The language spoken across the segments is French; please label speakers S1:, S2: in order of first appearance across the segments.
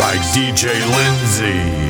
S1: by DJ Lindsay.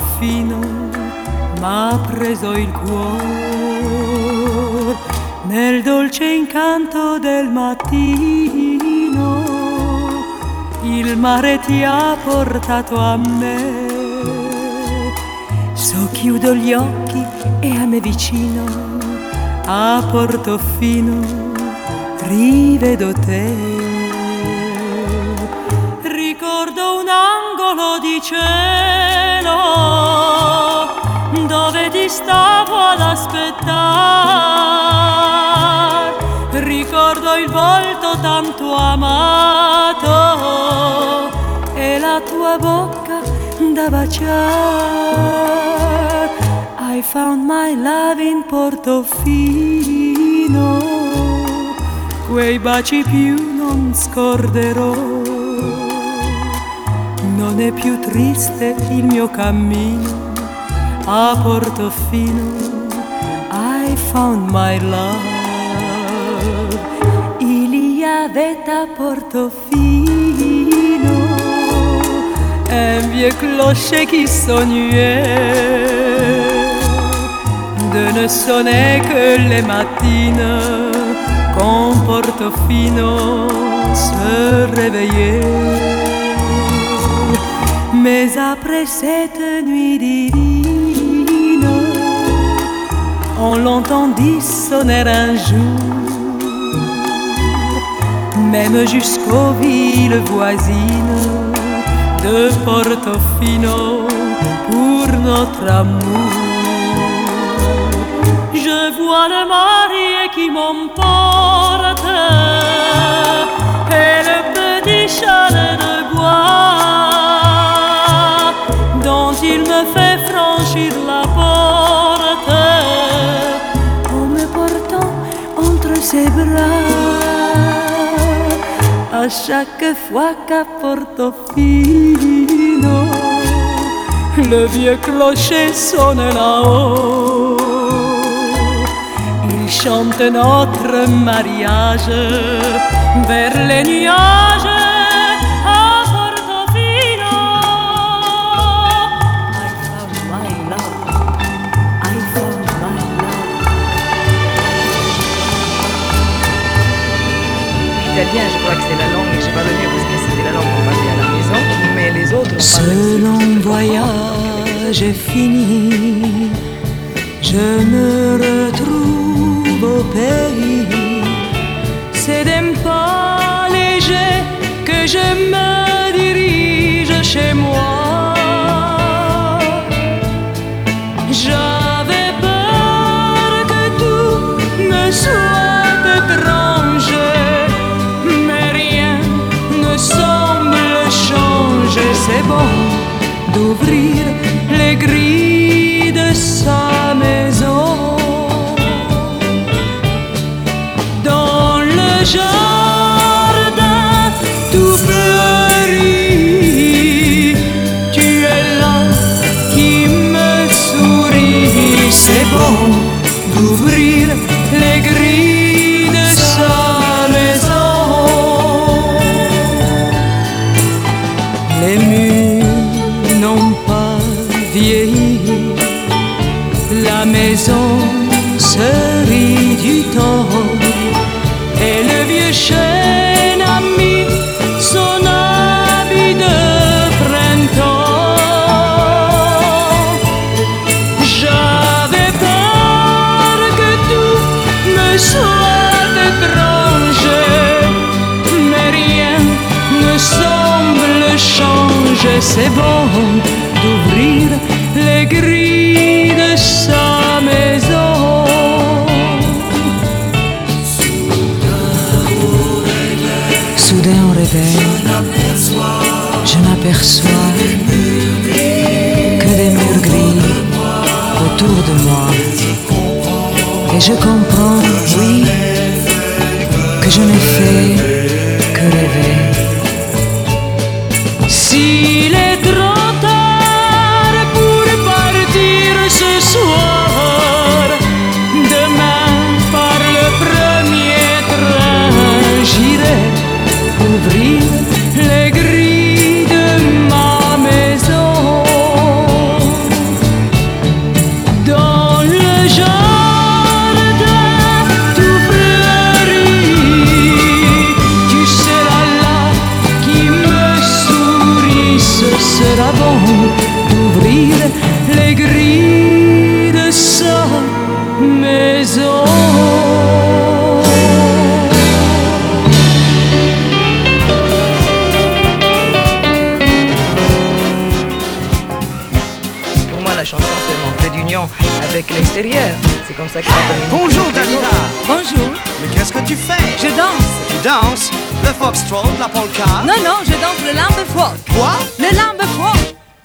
S1: Portofino m'ha preso il cuore nel dolce incanto del mattino il mare ti ha portato a me So chiudo gli occhi e a me vicino, a Portofino, rivedo te. Ricordo un angolo di cielo dove ti stavo ad aspettare. Ricordo il volto tanto amato e la tua bocca da baciare. I found my love in Portofino, quei baci più non scorderò. Non è più triste il mio cammino a Portofino. I found my love. Il à Portofino un vieux clocher qui sonnait de ne sonner que les matines quand Portofino se réveillait. Mais après cette nuit divine, on l'entendit sonner un jour, même jusqu'aux villes voisines de Portofino pour notre amour. Je vois le marié qui m'emporte et le petit chalet de bois il me fait franchir la porte en me portant entre ses bras à chaque fois qu'à Portofino le vieux clocher sonne là-haut. Il chante notre mariage vers les nuages
S2: L'italien, je crois que c'est la langue, j'ai pas le mieux parce que c'était la langue qu'on parlait à la maison, mais les autres on
S1: Ce long voyage est fini, je me retrouve au pays. C'est d'un pas léger que je me dirige chez moi. Changer. C'est bon la maison se rit du taureau et le vieux chêne a mis son habit de printemps. J'avais peur que tout me soit étranger, mais rien ne semble changer, c'est bon. je n'aperçois que des murs gris autour de moi. Et je comprends, oui, que je ne fais que rêver.
S3: Bonjour Dalida
S1: Bonjour.
S3: Mais qu'est-ce que tu fais?
S1: Je danse.
S3: Tu danses? Le foxtrot, la polka?
S1: Non, non, je danse le lambe
S3: Quoi?
S1: Le lambe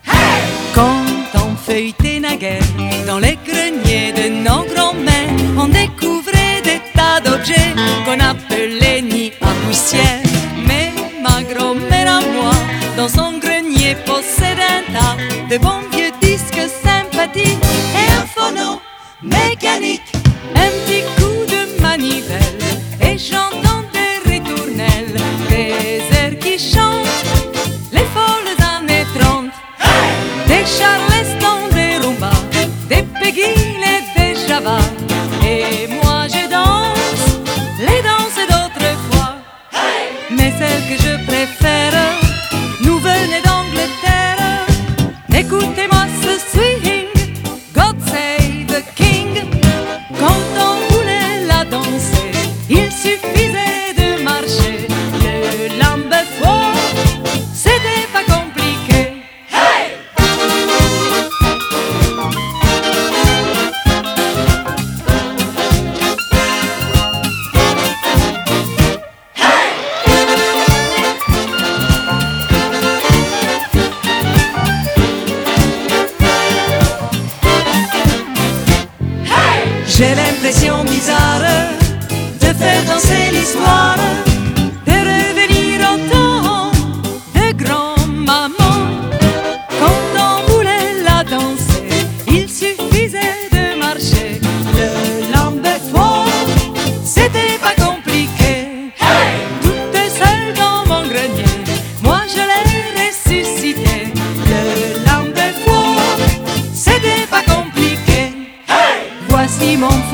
S1: Hey! Quand on feuilletait naguère Dans les greniers de nos grands-mères On découvrait des tas d'objets Qu'on appelait nids à poussière Mais ma grand-mère à moi Dans son grenier possède un tas De bons vieux disques sympathiques et un phono mécanique.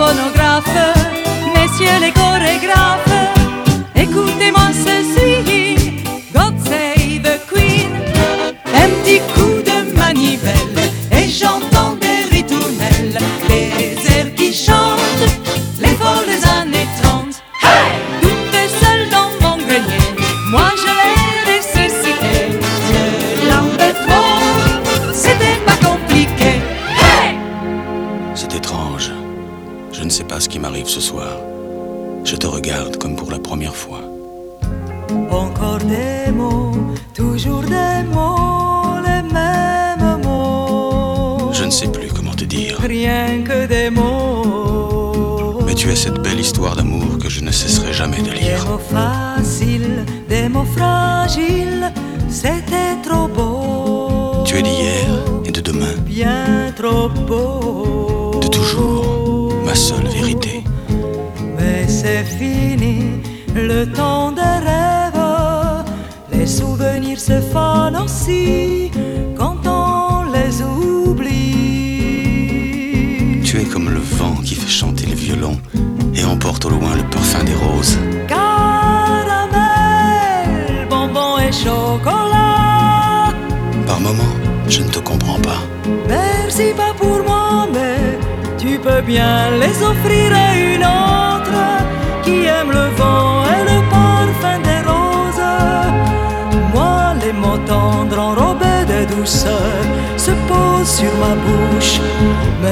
S4: teléfono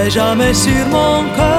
S4: jamais
S1: sur mon cœur.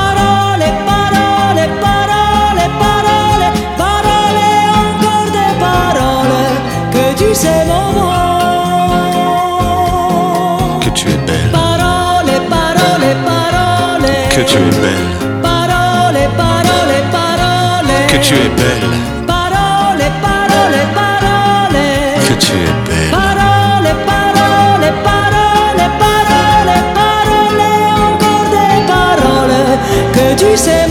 S1: Tu
S4: es belle,
S1: Parole, parole, parole.
S4: que tu es belle,
S1: Parole, parole, parole.
S4: que tu es belle.
S1: Parole, parole, parole, parole, parole, encore des paroles que tu sais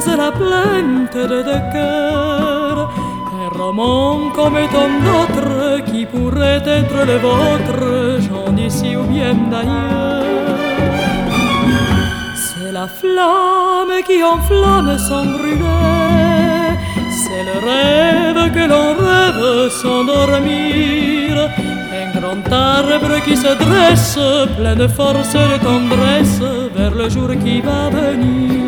S1: c'est la plainte de deux cœurs. Un roman comme tant d'autres qui pourrait être le vôtre, j'en d'ici ou bien d'ailleurs. C'est la flamme qui enflamme sans brûler. C'est le rêve que l'on rêve sans dormir. Un grand arbre qui se dresse, plein de force et de tendresse, vers le jour qui va venir.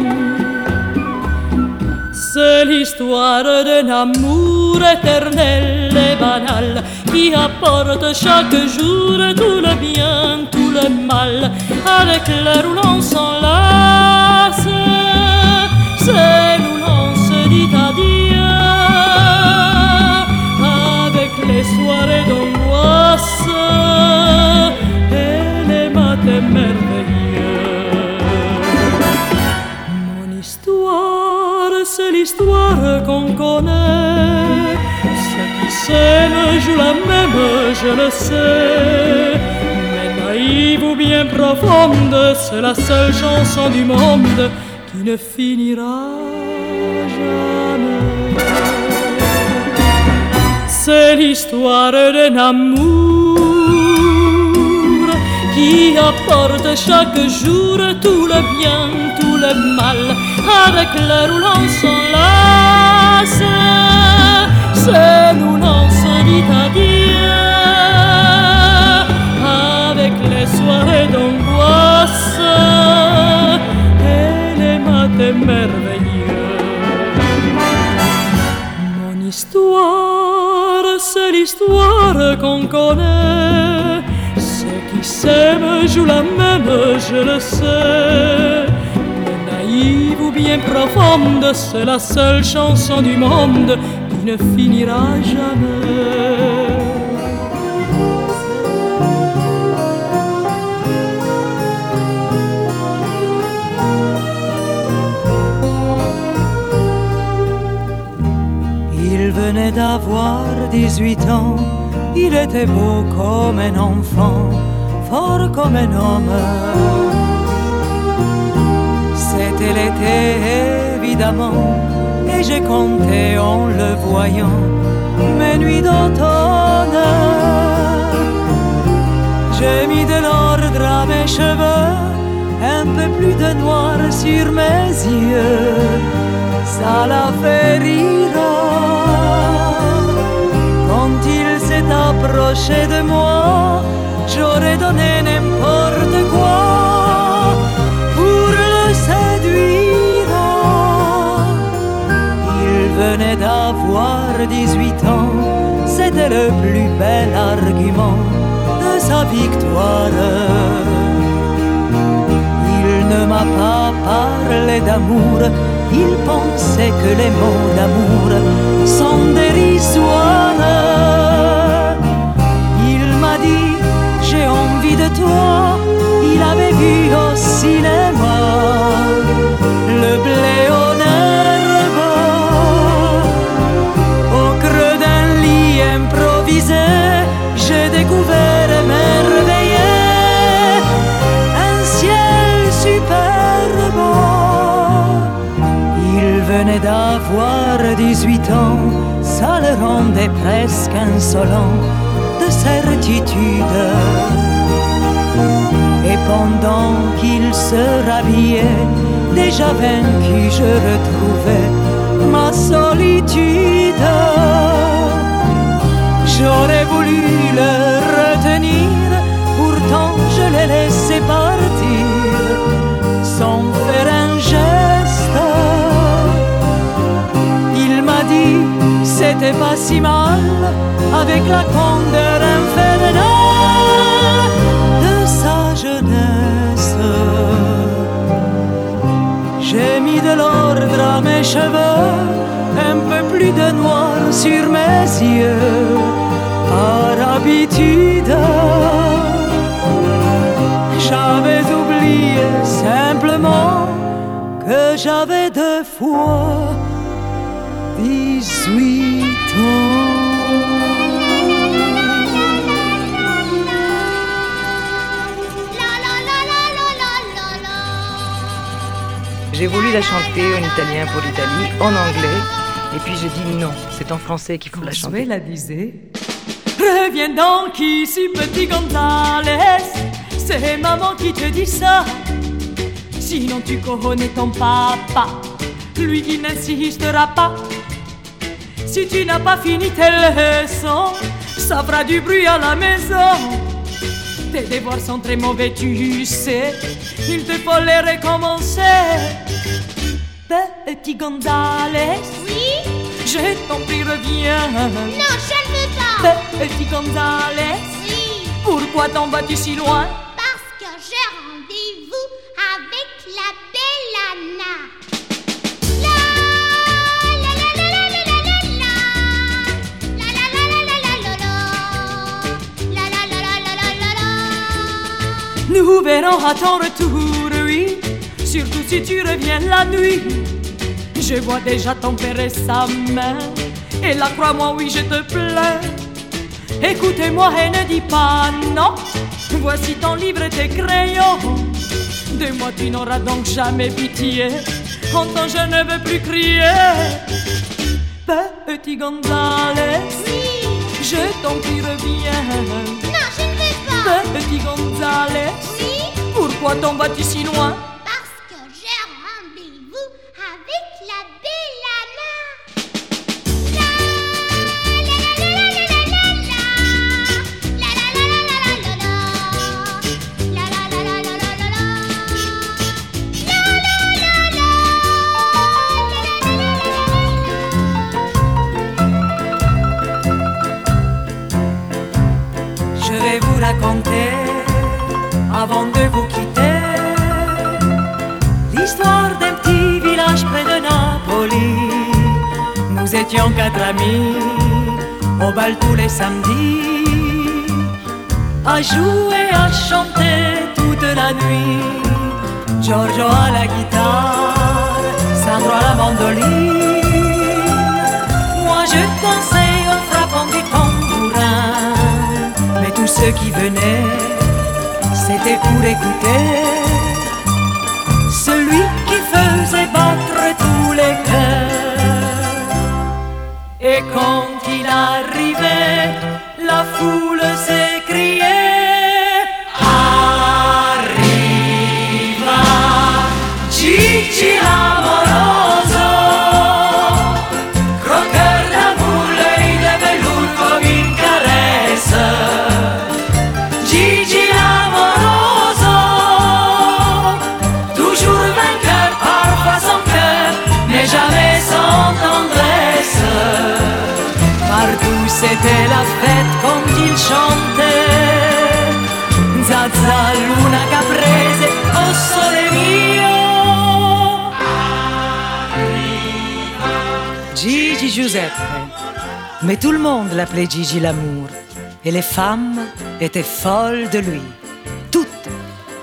S1: L'histoire d'un amour éternel et banal qui apporte chaque jour tout le bien, tout le mal, avec l'heure où l'on s'enlace. C'est où l'on avec les soirées d'angoisse et les matins. Je le sais. Mais naïve ou bien profonde, c'est la seule chanson du monde qui ne finira jamais. C'est l'histoire d'un amour qui apporte chaque jour tout le bien, tout le mal, avec l'heure où l'on s'enlace. C'est avec les soirées d'angoisse et les matins merveilleux. Mon histoire, c'est l'histoire qu'on connaît. Ceux qui s'aiment jouent la même, je le sais. Mais naïve ou bien profonde, c'est la seule chanson du monde qui ne finira jamais. D'avoir 18 ans, il était beau comme un enfant, fort comme un homme. C'était l'été évidemment, et j'ai compté en le voyant mes nuits d'automne. J'ai mis de l'ordre à mes cheveux, un peu plus de noir sur mes yeux, l'a. Quand il s'est approché de moi, j'aurais donné n'importe quoi pour le séduire. Il venait d'avoir 18 ans, c'était le plus bel argument de sa victoire. Il ne m'a pas parlé d'amour, il pensait que les mots d'amour sont dérisoires. Il m'a dit, j'ai envie de toi, il avait vu au cinéma le blé herbe au creux d'un lit improvisé, j'ai découvert Venait d'avoir 18 ans, ça le rendait presque insolent de certitude. Et pendant qu'il se rhabillait, déjà vaincu, je retrouvais ma solitude. J'aurais voulu le c'était pas si mal, avec la candeur infernale de sa jeunesse. J'ai mis de l'ordre à mes cheveux, un peu plus de noir sur mes yeux, par habitude. J'avais oublié simplement que j'avais deux fois
S2: voulu la chanter en italien pour l'Italie, en anglais, et puis j'ai dit non, c'est en français qu'il faut la chanter.
S1: la disait Reviens donc ici, petit Gonzales. C'est maman qui te dit ça. Sinon, tu connais ton papa. Lui, il n'insistera pas. Si tu n'as pas fini tes leçons, ça fera du bruit à la maison. Tes devoirs sont très mauvais, tu sais. Il te faut les recommencer petit Gonzales
S5: Oui
S1: Je t'en prie, reviens
S5: Non, je ne veux pas
S1: Petit Gonzales
S5: Oui
S1: Pourquoi t'en vas-tu si loin
S5: Parce que j'ai rendez-vous avec la belle Anna
S1: Nous verrons à ton retour, oui, surtout si tu reviens la nuit. Je vois déjà ton père et sa main. Et là, crois-moi, oui, je te plains. Écoutez-moi et ne dis pas non. Voici ton livre et tes crayons. De moi, tu n'auras donc jamais pitié. Entends, je ne veux plus crier. Petit Gonzales,
S5: Oui
S1: je t'en prie, reviens.
S5: Non, je ne veux pas
S1: Petit Gonzales,
S5: Oui
S1: pourquoi t'en vas-tu si loin? Avant de vous quitter, l'histoire d'un petit village près de Napoli. Nous étions quatre amis, au bal tous les samedis, à jouer, à chanter toute la nuit. Giorgio à la guitare, Sandro à la mandoline. Moi je dansais ceux qui venaient, c'était pour écouter celui qui faisait battre tous les cœurs. Et quand il arrivait, la foule c'était la fête quand il chantait. Zaza, luna caprese, oh sole mio. Gigi Giuseppe. Mais tout le monde l'appelait Gigi l'amour. Et les femmes étaient folles de lui. Toutes.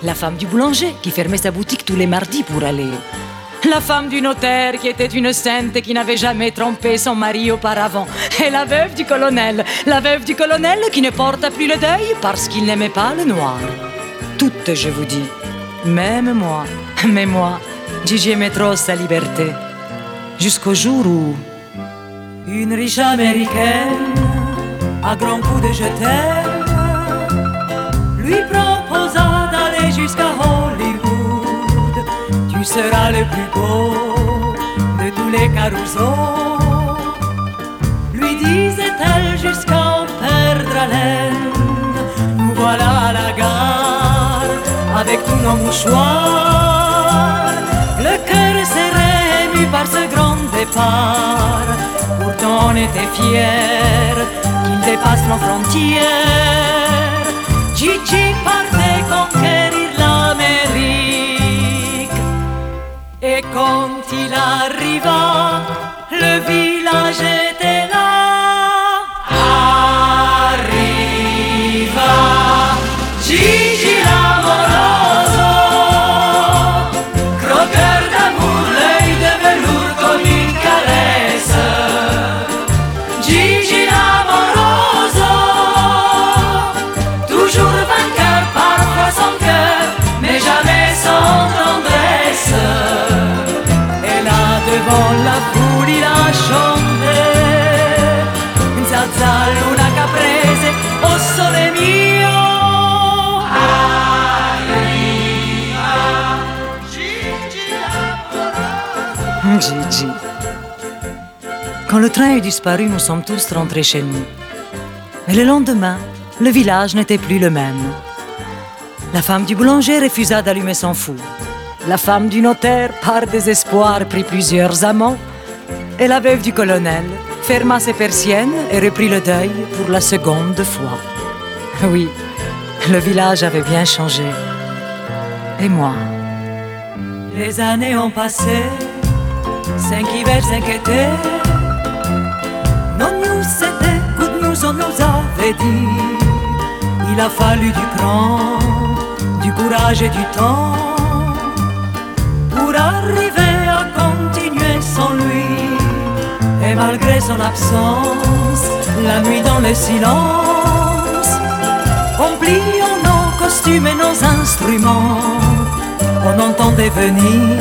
S1: La femme du boulanger qui fermait sa boutique tous les mardis pour aller la femme du notaire qui était une sainte et qui n'avait jamais trompé son mari auparavant. Et la veuve du colonel. La veuve du colonel qui ne porta plus le deuil parce qu'il n'aimait pas le noir. Toutes, je vous dis. Même moi. Mais moi, Gigi aimait trop sa liberté. Jusqu'au jour où... Une riche américaine, à grands coups de je lui proposa Tu seras le plus beau de tous les carousaux. Lui disait-elle jusqu'à en perdre haleine. Nous voilà à la gare avec tous nos mouchoirs. Le cœur serré, ému par ce grand départ. Pourtant on était fiers qu'il dépasse nos frontières. Gigi partait conquérir quand il arriva, le village oh mio Gigi Quand le train est disparu, nous sommes tous rentrés chez nous. Et le lendemain, le village n'était plus le même. La femme du boulanger refusa d'allumer son four. La femme du notaire, par désespoir, prit plusieurs amants. Et la veuve du colonel ferma ses persiennes et reprit le deuil pour la seconde fois. Oui, le village avait bien changé. Et moi Les années ont passé, cinq hivers, cinq étés. Non news, c'était good news, on nous avait dit. Il a fallu du cran, du courage et du temps pour arriver à continuer sans lui. Et malgré son absence, la nuit dans le silence, en pliant nos costumes et nos instruments, on entendait venir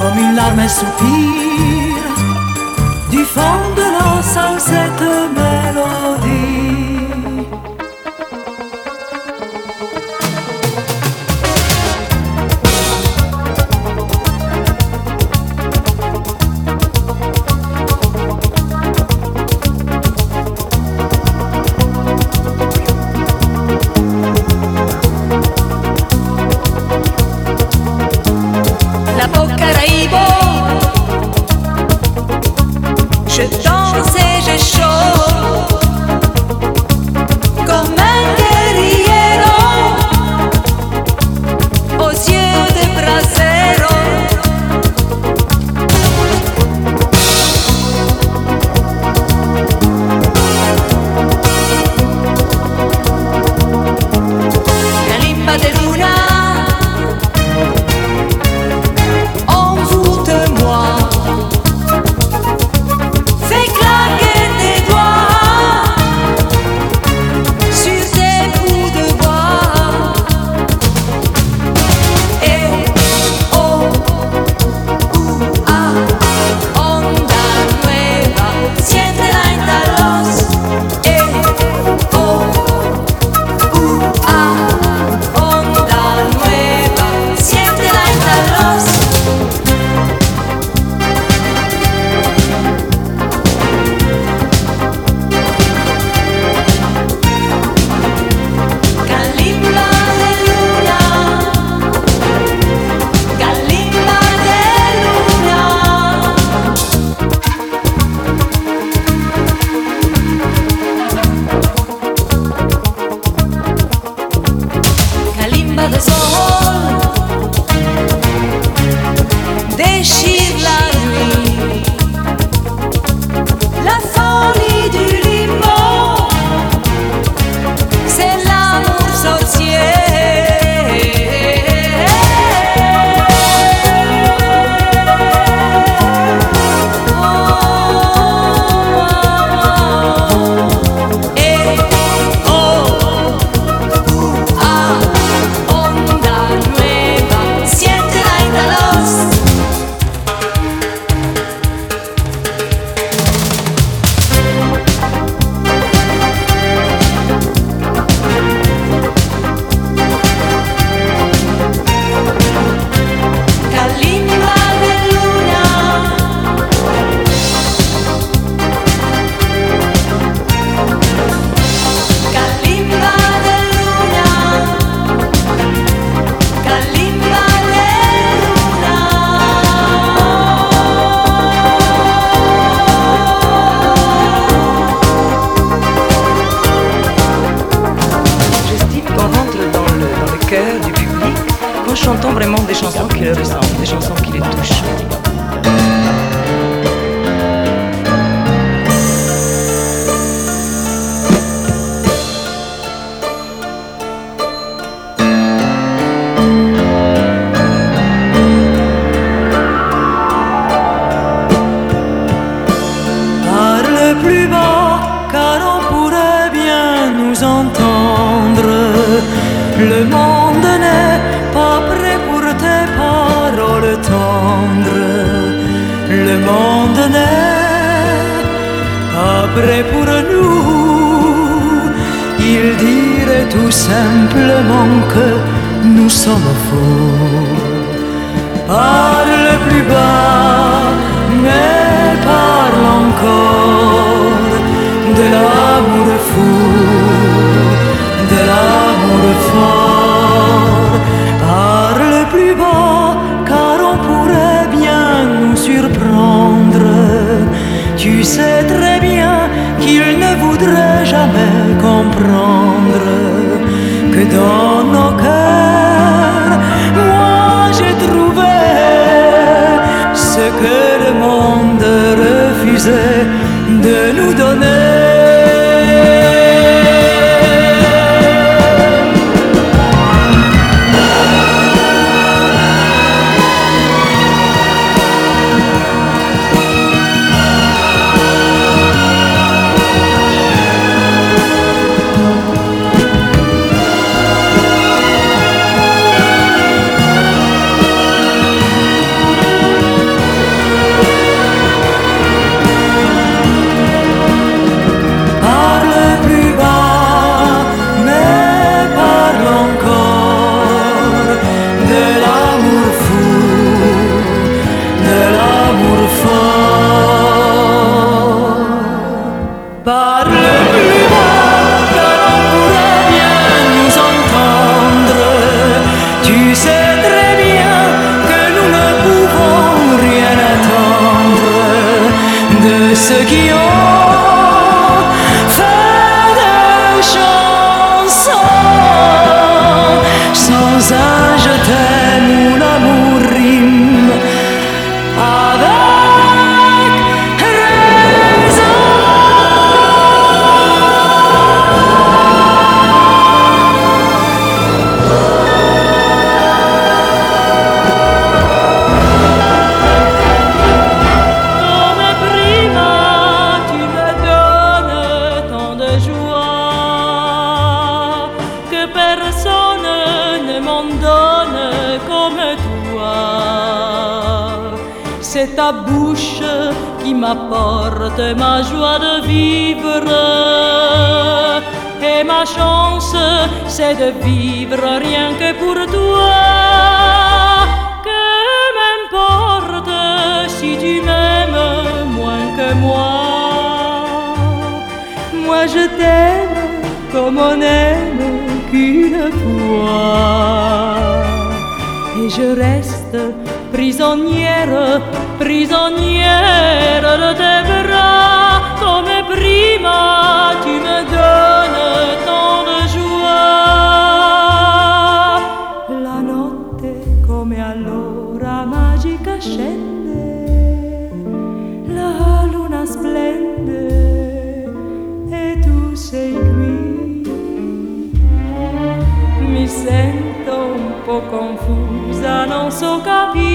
S1: comme une larme un soupir du fond de la salle cette mélodie. et je reste prisonnière, prisonnière de não sou capaz.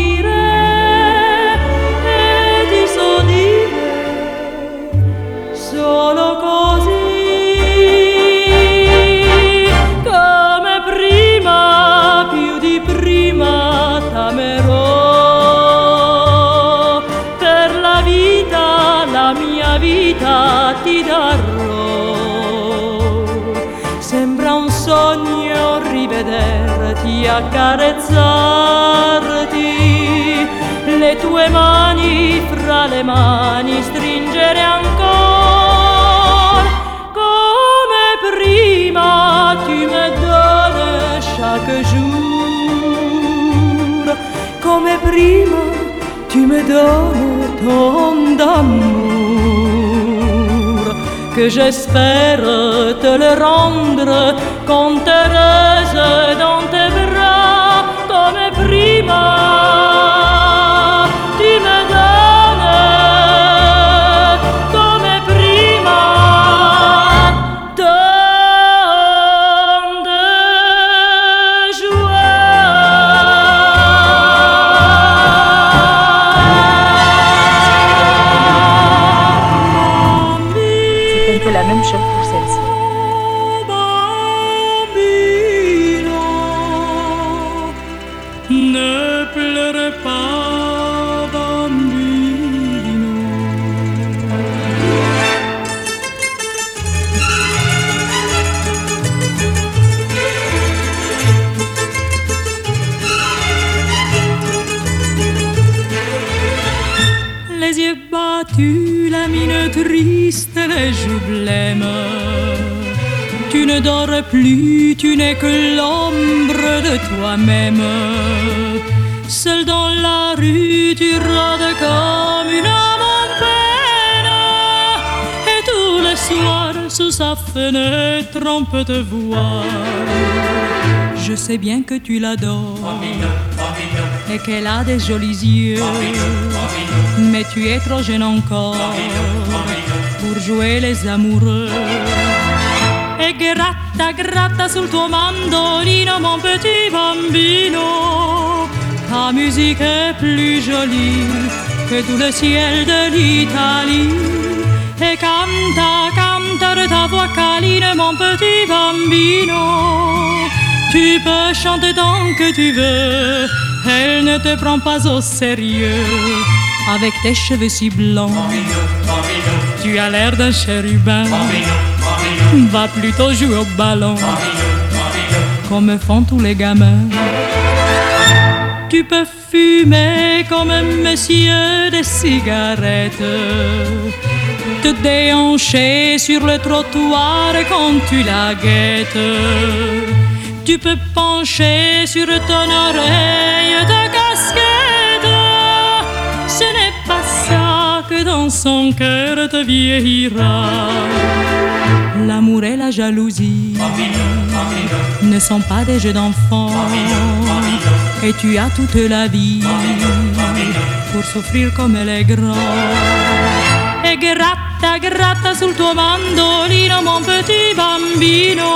S1: tue mani fra le mani stringere ancora. Come prima tu me donnes chaque jour. Come prima tu me donnes ton amour que j'espère te le rendre quand plus, tu n'es que l'ombre de toi-même. Seul dans la rue, tu rôdes comme une âme en peine. Et tous les soirs, sous sa fenêtre, on peut te voir. Je sais bien que tu l'adores et qu'elle a des jolis yeux. Mais tu es trop jeune encore pour jouer les amoureux. E gratta, gratta sul tuo mandolino, mon petit bambino. Ta musique est plus jolie que tout le ciel de l'Italie. Et canta, canta de ta voix câline, mon petit bambino. Tu peux chanter tant que tu veux, elle ne te prend pas au sérieux. Avec tes cheveux si blancs, tu as l'air d'un chérubin. Va plutôt jouer au ballon, comme font tous les gamins. Tu peux fumer comme un monsieur des cigarettes, te déhancher sur le trottoir quand tu la guettes. Tu peux pencher sur ton oreille de casquette. Ce n'est pas ça que dans son cœur te vieillira. L'amour et la jalousie ne sont pas des jeux d'enfants. Et tu as toute la vie pour souffrir comme les grands. E gratta, gratta sul tuo mandolino, mon petit bambino.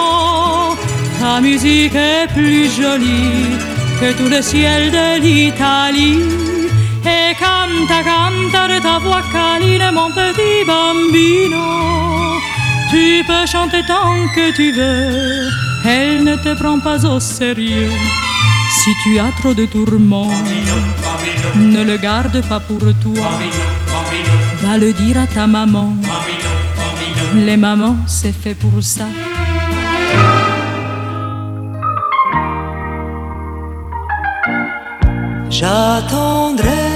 S1: Ta musique est plus jolie que tout le ciel de l'Italie. Et canta, canta de ta voix câline, mon petit bambino. Tu peux chanter tant que tu veux, elle ne te prend pas au sérieux. Si tu as trop de tourments, ne le garde pas pour toi. Va le dire à ta maman. Les mamans, c'est fait pour ça.
S6: J'attendrai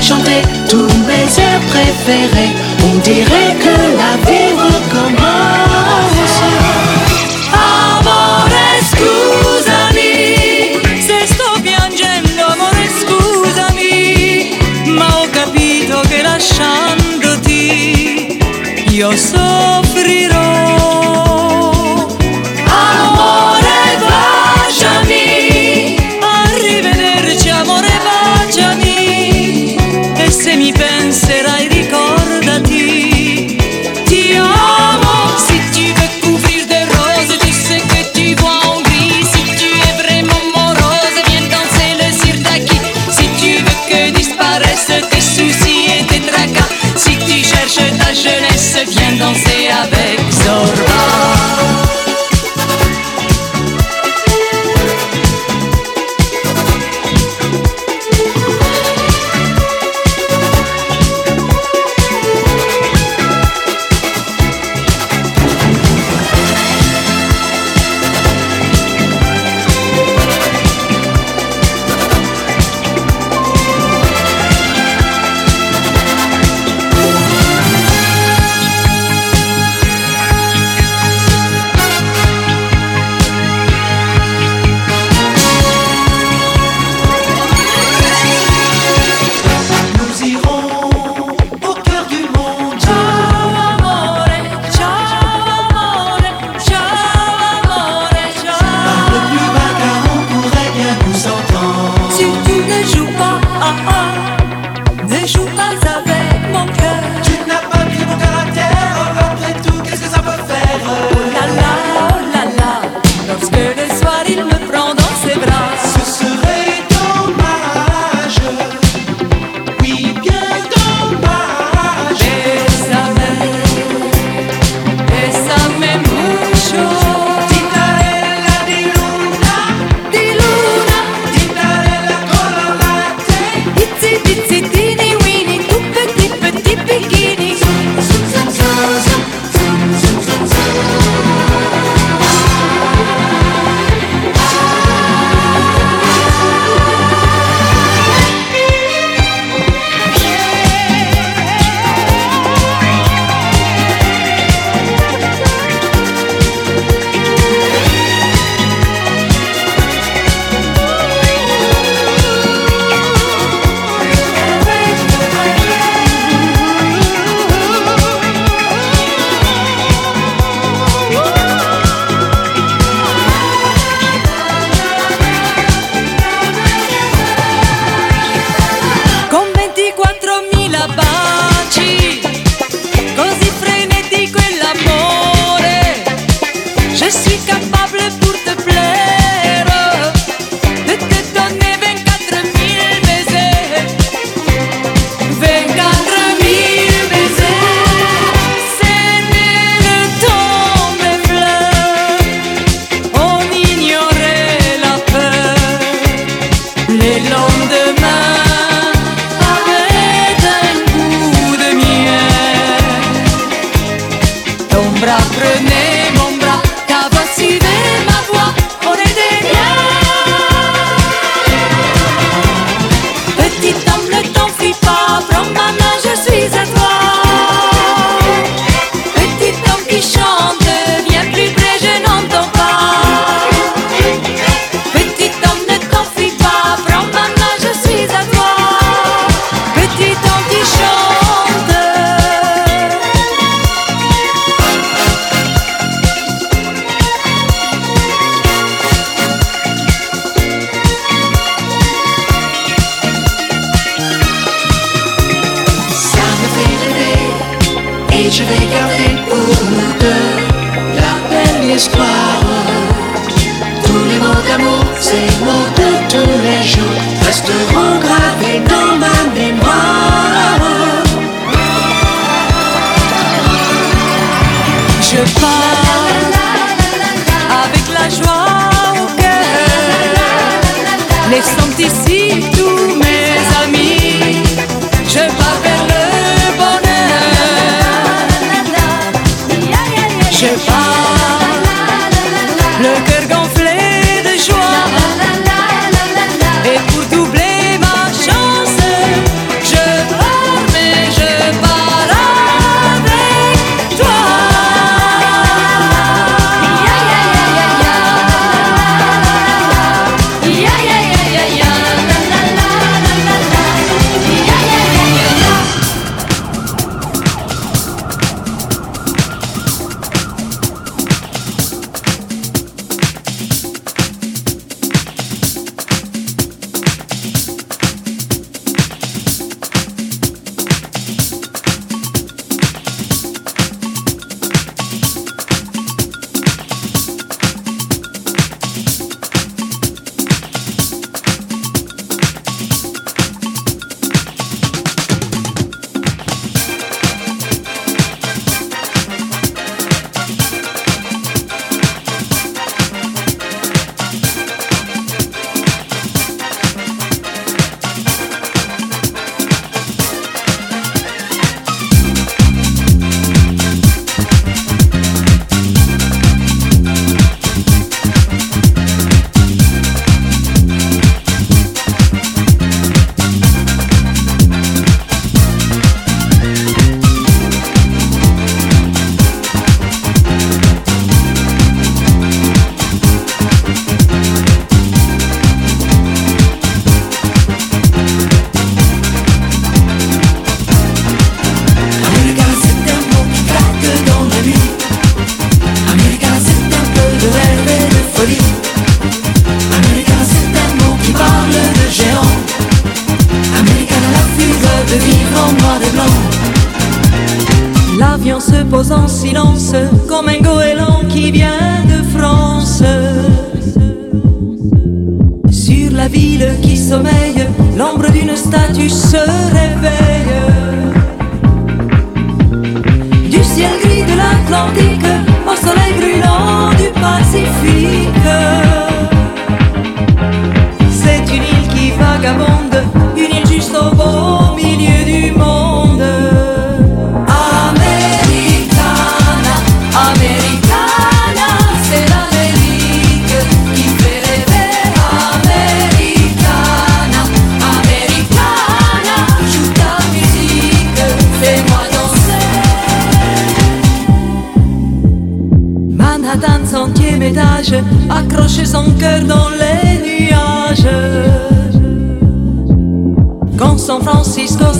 S7: chanter tous mes airs préférés. On dirait que la vie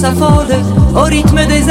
S1: Francisco s'affole au rythme des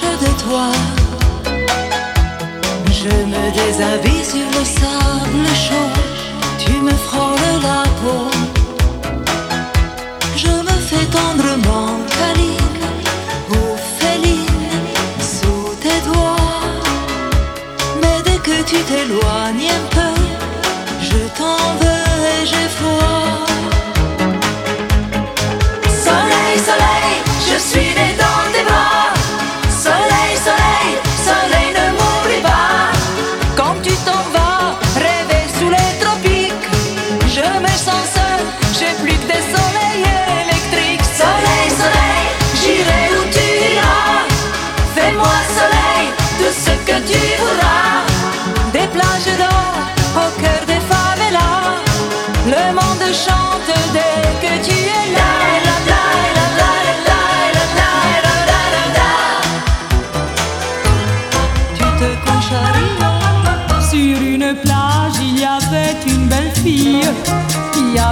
S8: proche de toi.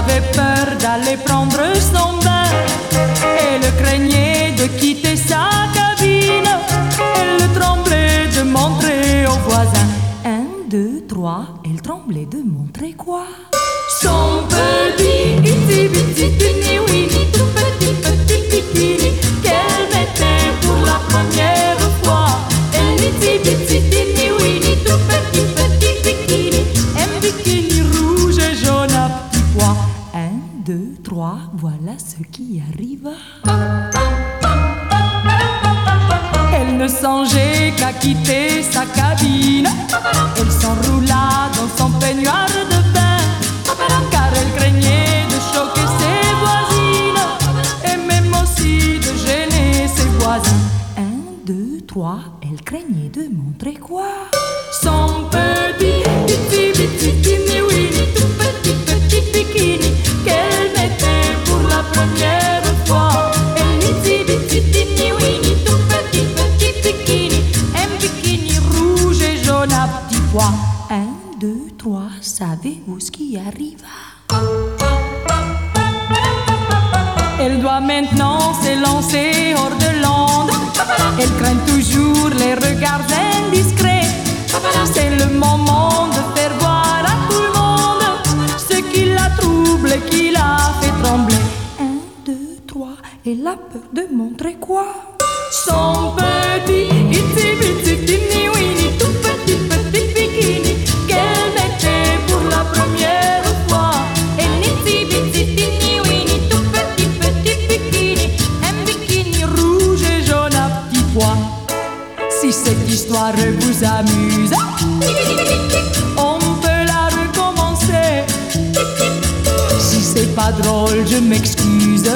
S1: Elle avait peur d'aller prendre son bain. Elle craignait de quitter sa cabine. Elle tremblait de montrer aux voisins. Un, deux, trois, elle tremblait de montrer quoi? pas drôle, je m'excuse.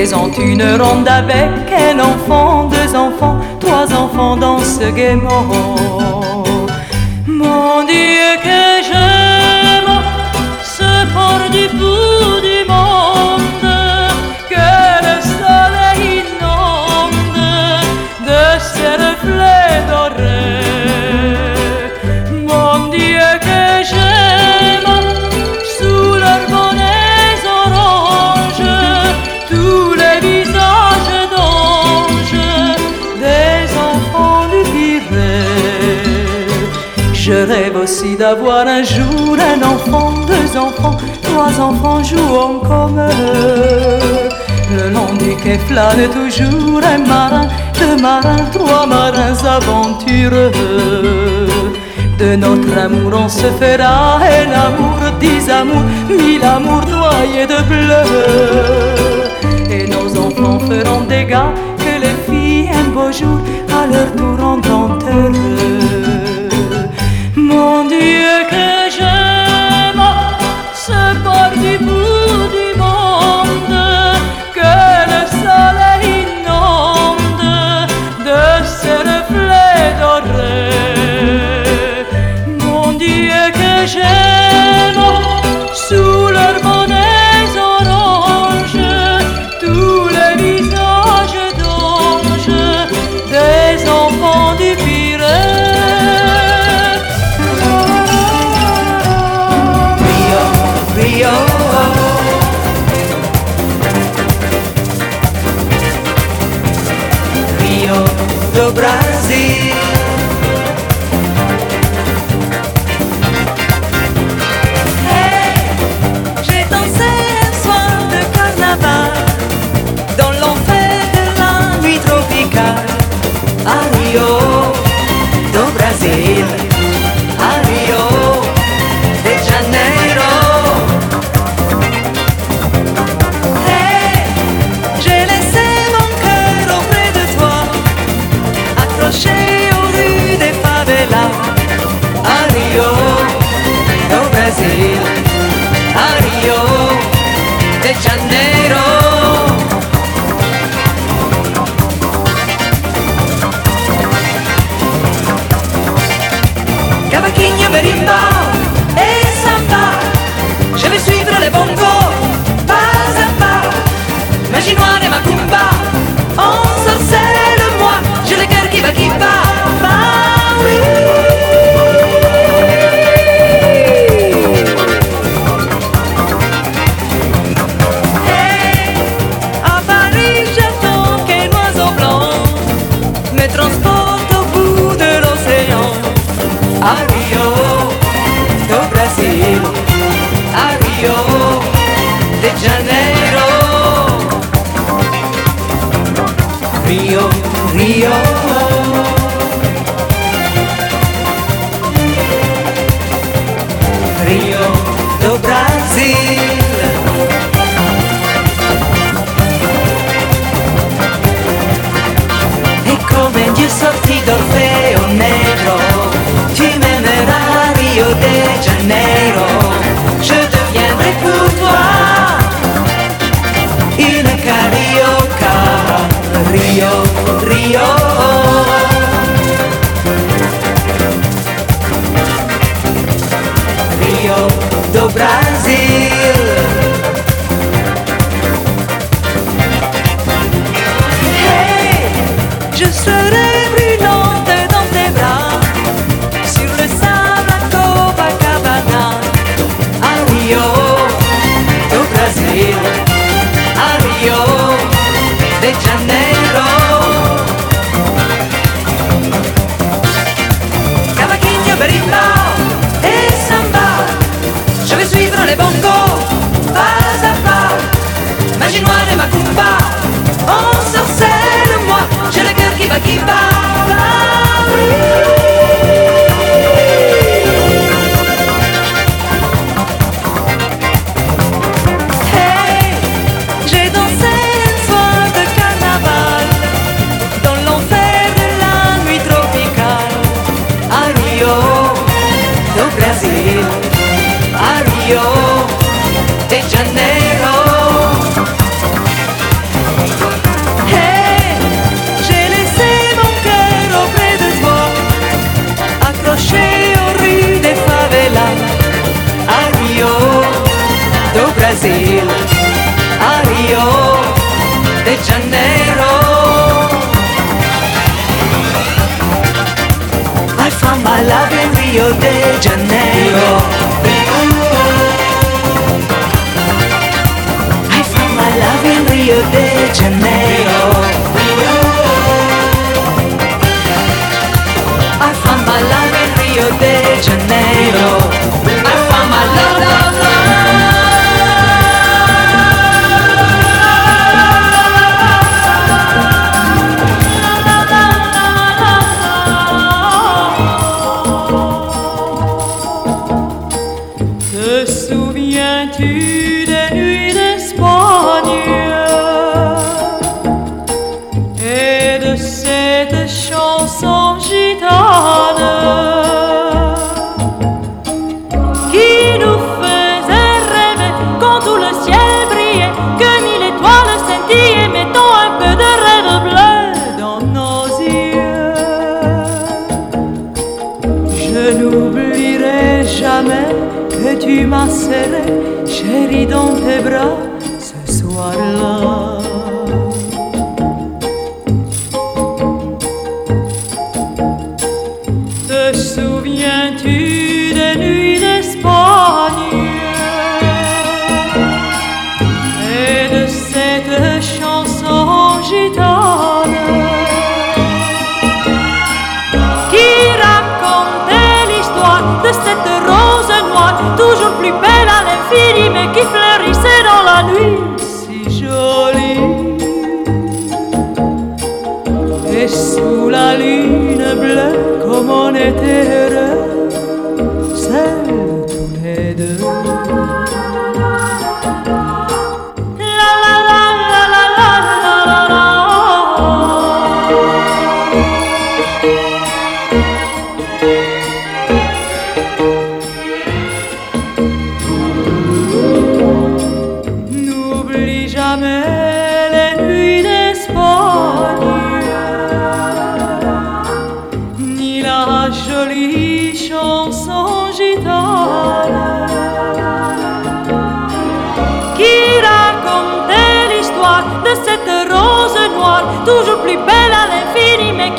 S1: présente une ronde avec un enfant, deux enfants, trois enfants dansent gaiement. Mon Dieu, que d'avoir un jour un enfant, deux enfants, trois enfants jouant comme eux. Le long du quai flâne toujours un marin, deux marins, trois marins aventureux. De notre amour on se fera un amour, dix amours, mille amours noyés de bleu. Et nos enfants feront des gars que les filles un beau jour à leur tour rendront heureux.
S9: Carío.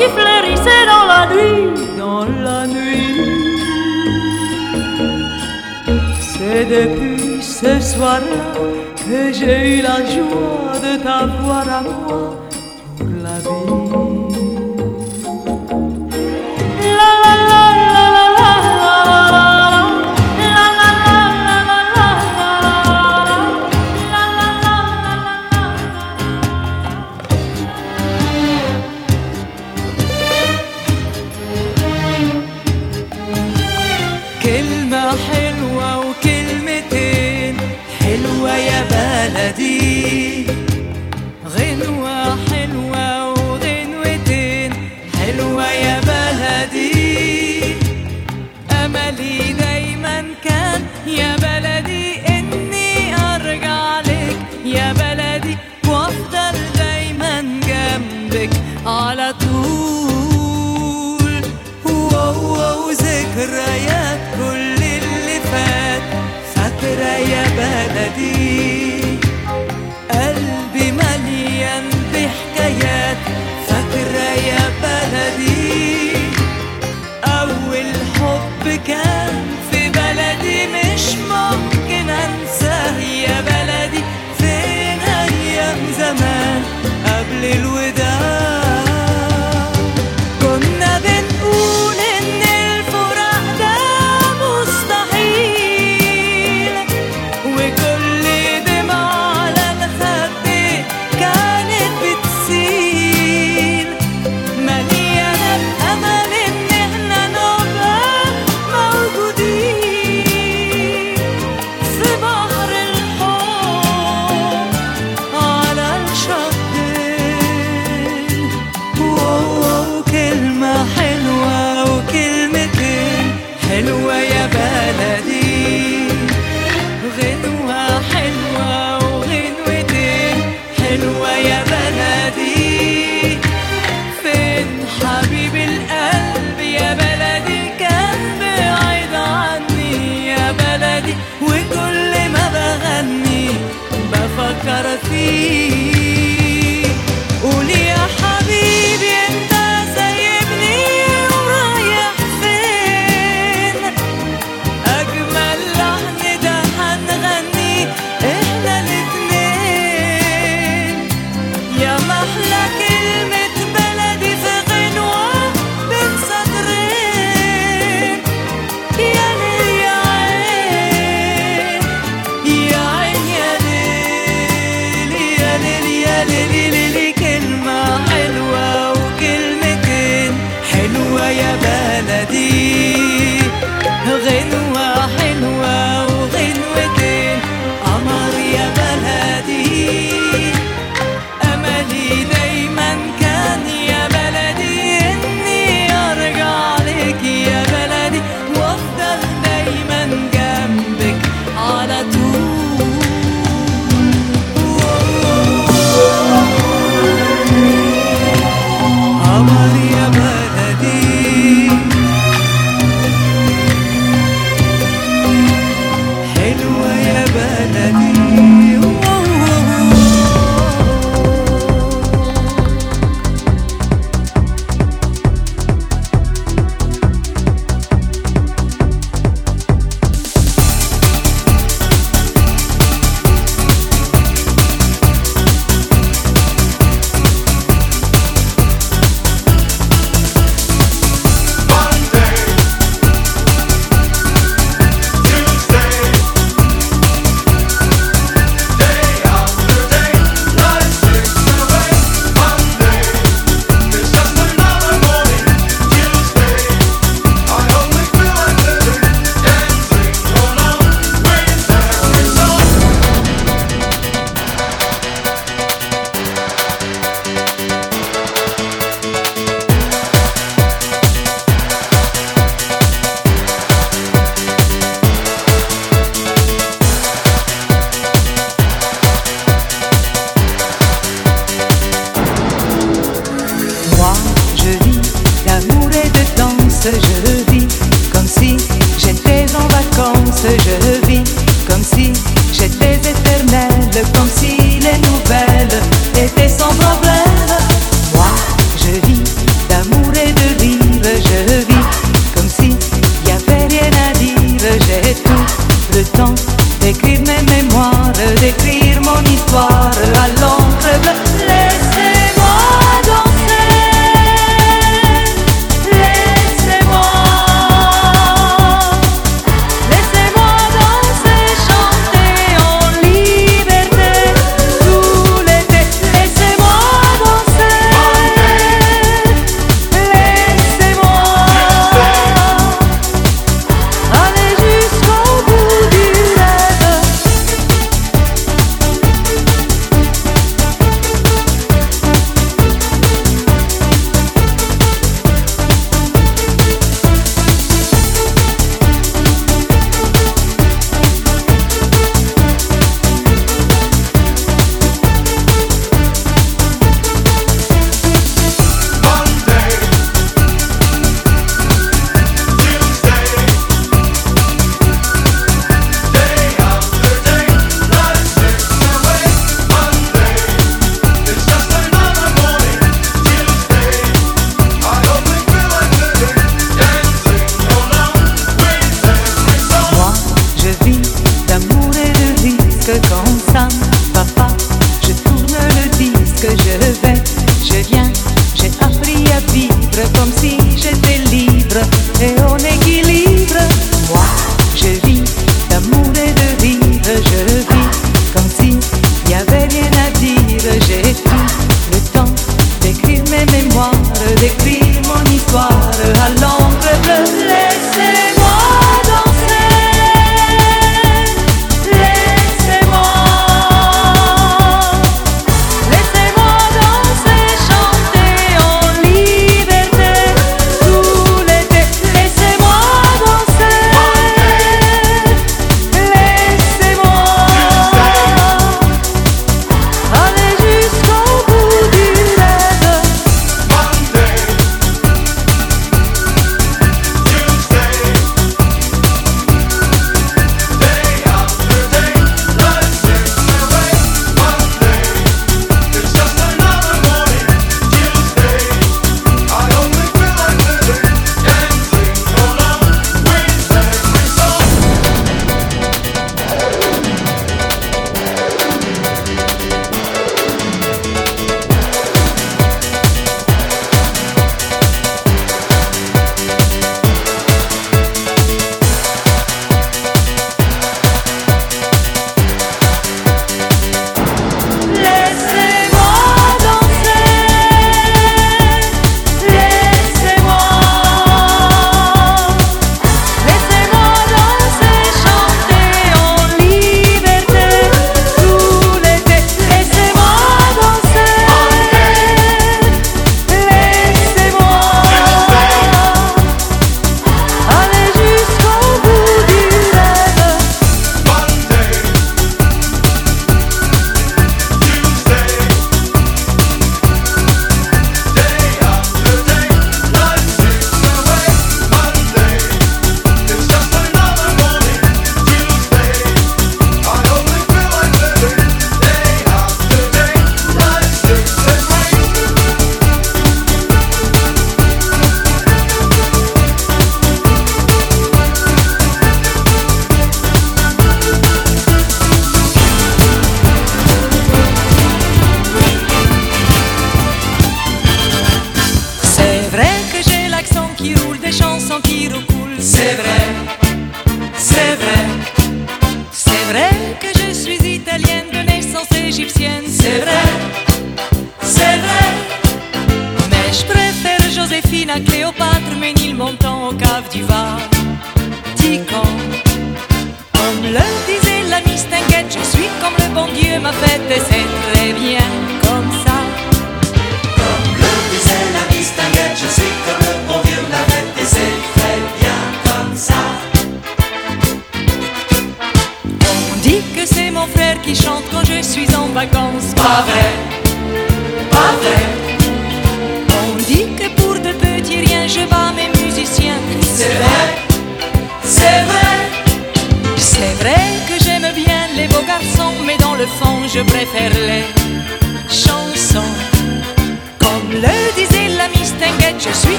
S9: qui
S1: fleurissait dans la nuit, dans la nuit. C'est depuis ce soir-là que j'ai eu la joie de t'avoir à moi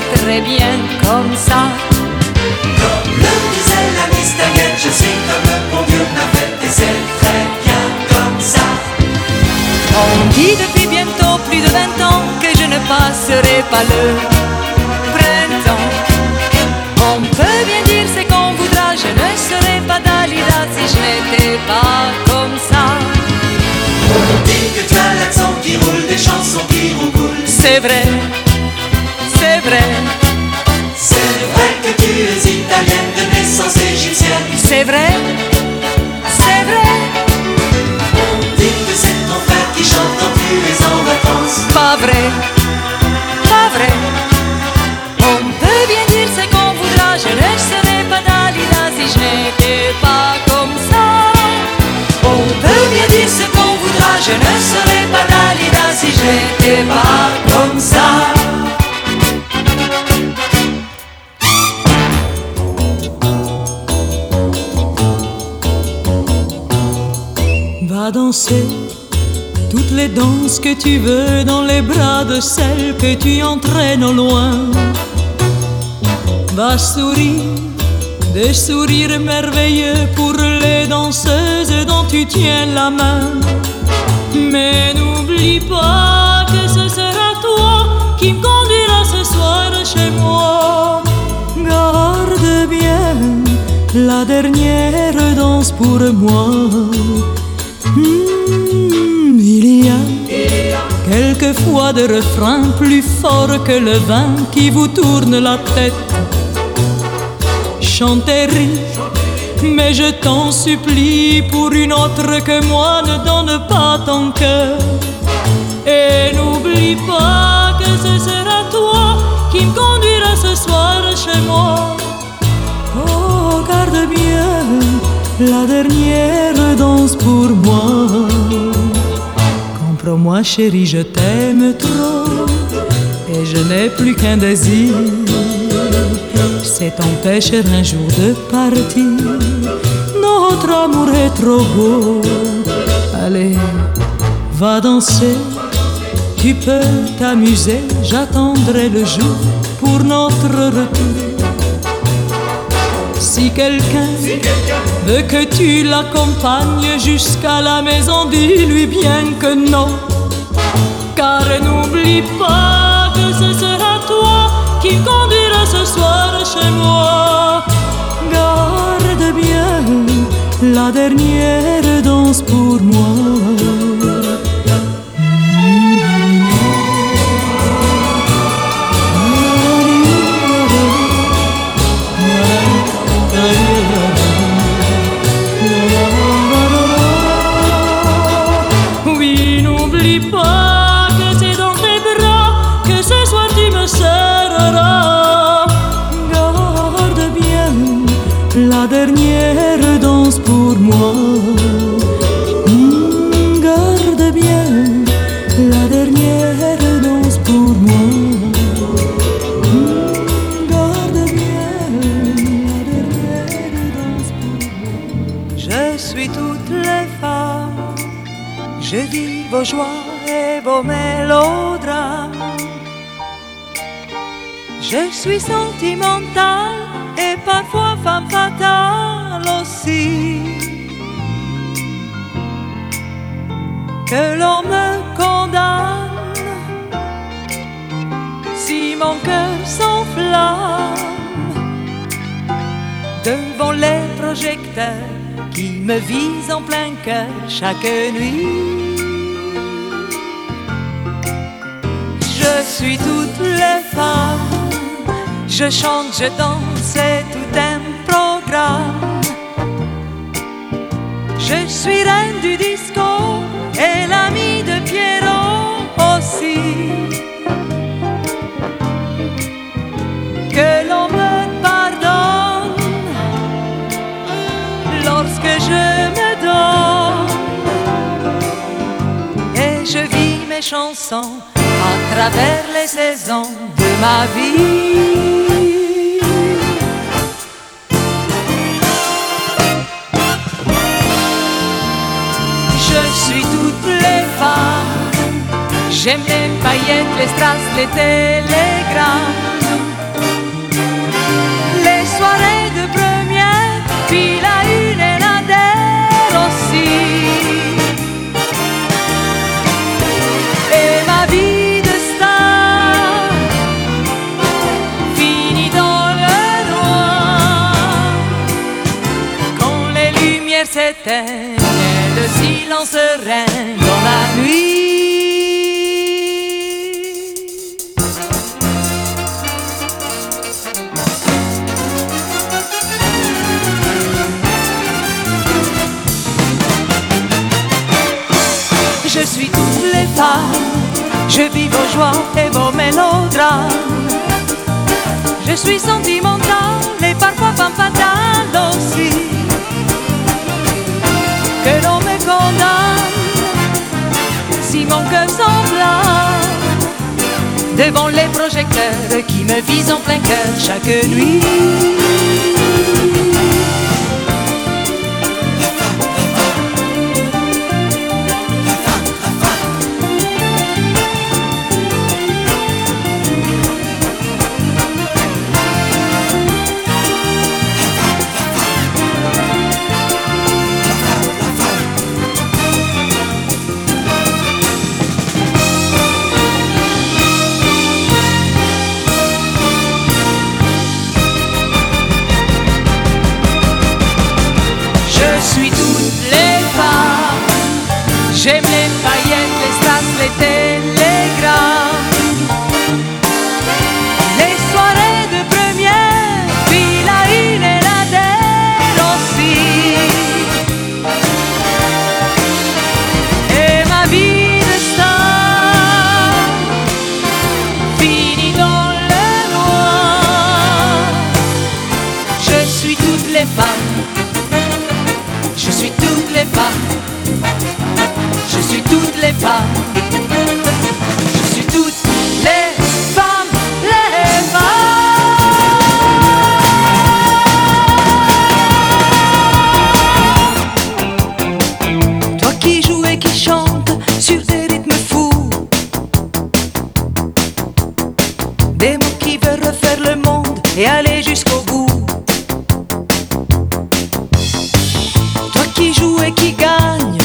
S1: c'est très bien comme ça.
S10: Comme le disait la Mistinguette, je suis comme le bon Dieu m'a fait et c'est très bien comme ça. On dit depuis bientôt plus de 20 ans que je ne passerai pas le printemps. On peut bien dire c'est qu'on voudra, je ne serai pas Dalida si je n'étais pas comme ça.
S11: On dit que tu as l'accent qui roule, des chansons qui roucoulent.
S10: C'est vrai, c'est vrai,
S11: C'est vrai que tu es italienne de naissance égyptienne.
S10: c'est vrai, c'est vrai,
S11: On dit que c'est ton frère qui chante quand tu es en vacances.
S10: pas vrai, pas vrai. On peut bien dire c'est qu'on voudra, je ne serai pas Dalida si je n'étais pas comme ça. On peut bien dire ce qu'on voudra, je ne serai pas Dalida si je n'étais pas comme ça.
S1: Danser toutes les danses que tu veux dans les bras de celle que tu entraînes au loin. Va sourire des sourires merveilleux pour les danseuses dont tu tiens la main. Mais n'oublie pas que ce sera toi qui me conduira ce soir chez moi. Garde bien la dernière danse pour moi. Hmm, il y a quelquefois des refrains plus forts que le vin qui vous tourne la tête. Chantez, rire, mais je t'en supplie, pour une autre que moi, ne donne pas ton cœur. Et n'oublie pas que ce sera toi qui me conduira ce soir chez moi. Oh, garde bien la dernière danse pour moi. Comprends-moi, chérie, je t'aime trop et je n'ai plus qu'un désir. C'est t'empêcher un jour de partir. Notre amour est trop beau. Allez, va danser. Tu peux t'amuser. J'attendrai le jour pour notre retour. Si quelqu'un que tu l'accompagnes jusqu'à la maison, dis-lui bien que non. Car n'oublie pas que ce sera toi qui conduira ce soir chez moi. Garde bien la dernière danse pour moi.
S10: Et vos mélodrames. Je suis sentimentale et parfois femme fatale aussi. Que l'on me condamne si mon cœur s'enflamme
S1: devant les projecteurs qui me visent en plein cœur chaque nuit. Je suis toutes les femmes, je chante, je danse, c'est tout un programme. Je suis reine du disco et l'ami de Pierrot aussi. Que l'on me pardonne lorsque je me donne et je vis mes chansons travers les saisons de ma vie. Je suis toutes les femmes. J'aime les paillettes, les strass, les télégrammes. Et le silence règne dans la nuit. Je suis toutes les femmes, je vis vos joies et vos mélodrames. Je suis sentimentale et parfois femme aussi. Si mon cœur s'enflamme devant les projecteurs qui me visent en plein cœur chaque nuit. Des mots qui veulent refaire le monde et aller jusqu'au bout. Toi qui joues et qui gagne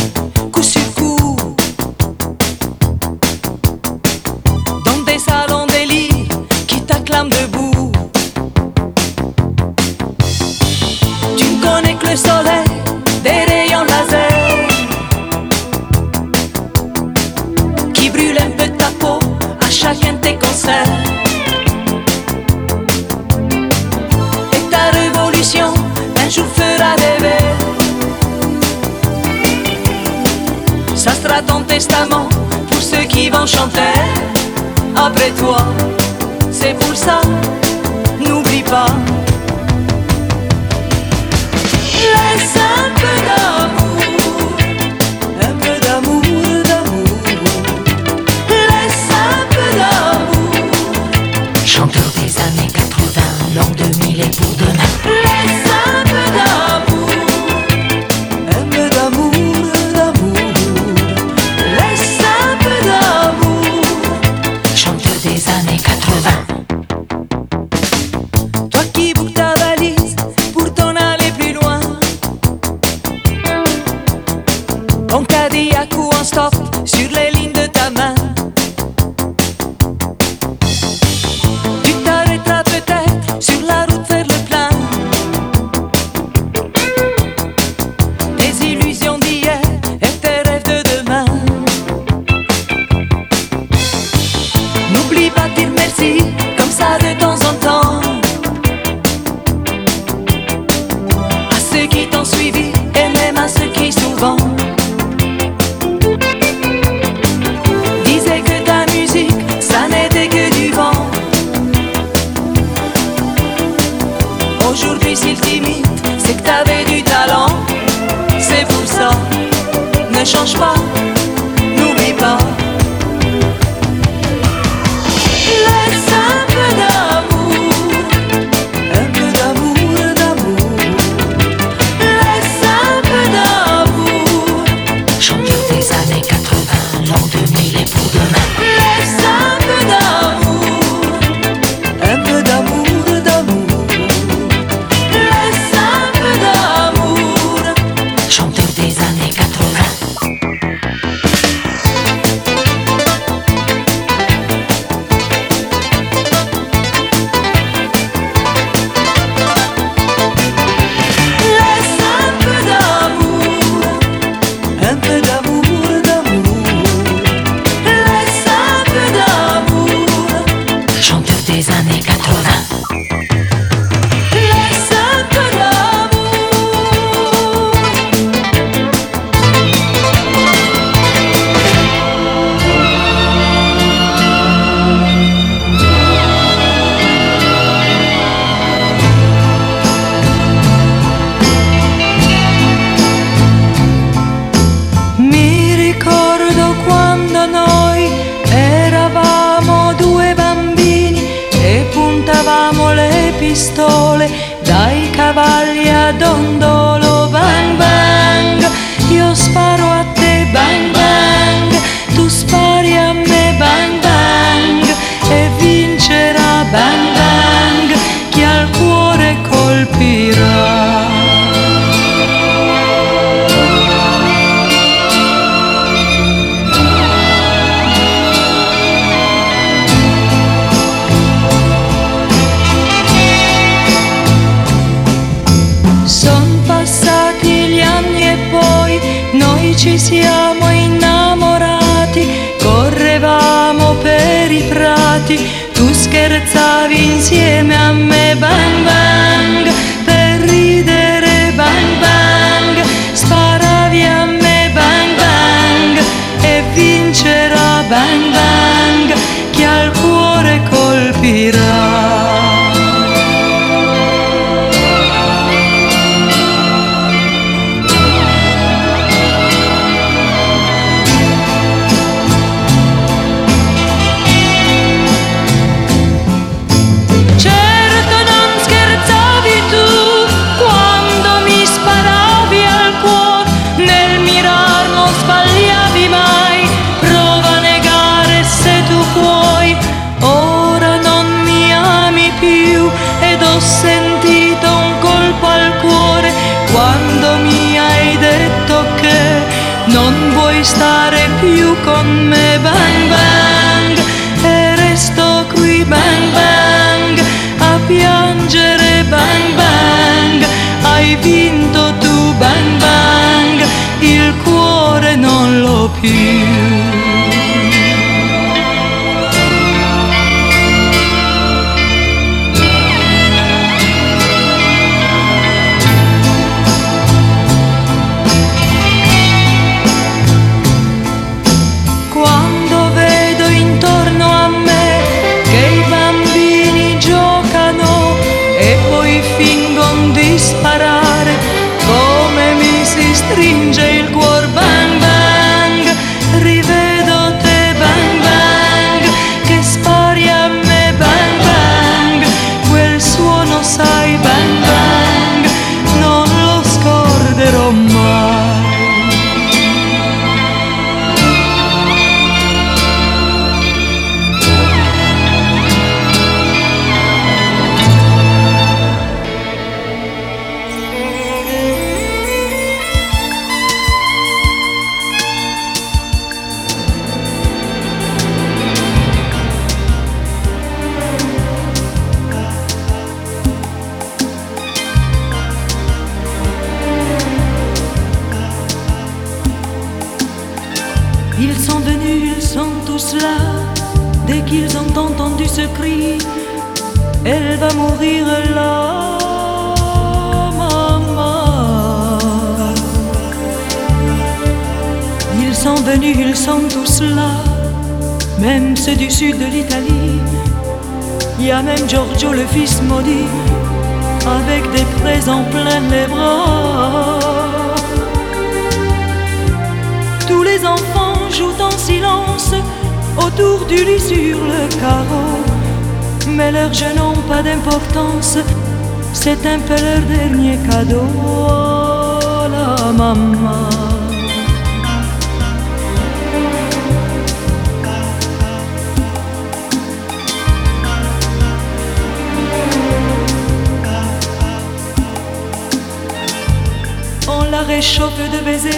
S1: réchauffe de baisers,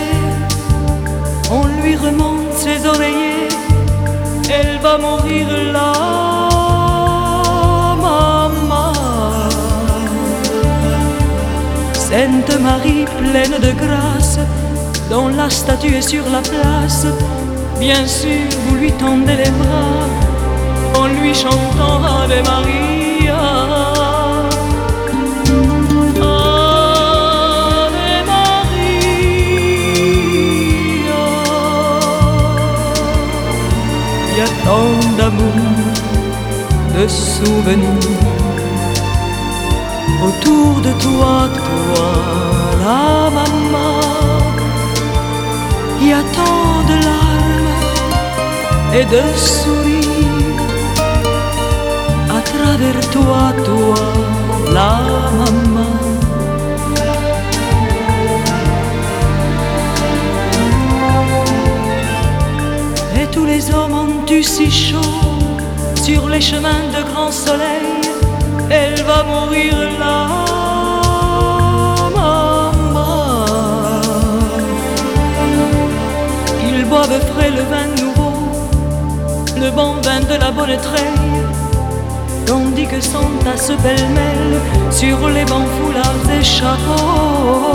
S1: on lui remonte ses oreillers, elle va mourir là, maman. Sainte Marie pleine de grâce, dont la statue est sur la place, bien sûr vous lui tendez les bras, en lui chantant Ave Maria. Tant d'amour, de souvenirs autour de toi, toi, la maman. Il y a tant de larmes et de sourires à travers toi, toi, la maman. Et tous les hommes eu si chaud sur les chemins de grand soleil. Elle va mourir là, maman. Ils boivent frais le vin nouveau, le bon vin de la bonne treille. Tandis que s'entassent pêle-mêle sur les bancs foulards et chapeaux.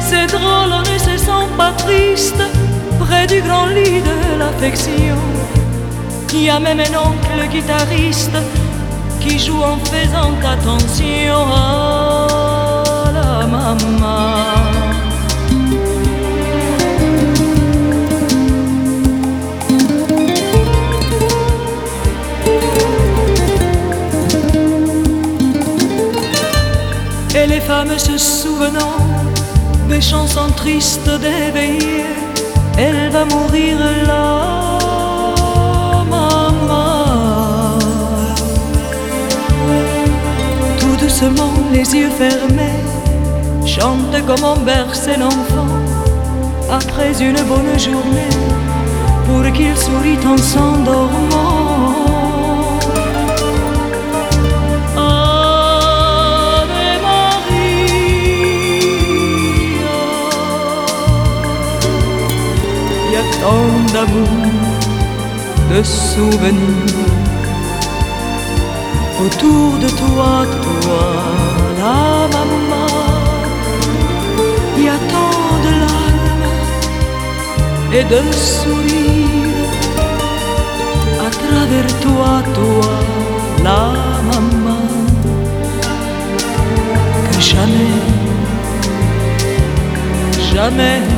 S1: C'est drôle, on ne se sent pas triste du grand lit de l'affection. Il y a même un oncle guitariste qui joue en faisant attention à la maman. Et les femmes se souvenant des chansons tristes d'éveiller, elle va mourir là, maman. Tout doucement, les yeux fermés, chante comme on berce l'enfant après une bonne journée, pour qu'il sourit en s'endormant. Tant d'amour, de souvenirs autour de toi, toi, la maman. Il y a tant de larmes et de sourires à travers toi, toi, la maman. Que jamais, jamais,